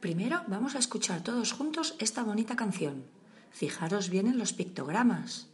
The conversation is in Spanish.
Primero vamos a escuchar todos juntos esta bonita canción. Fijaros bien en los pictogramas.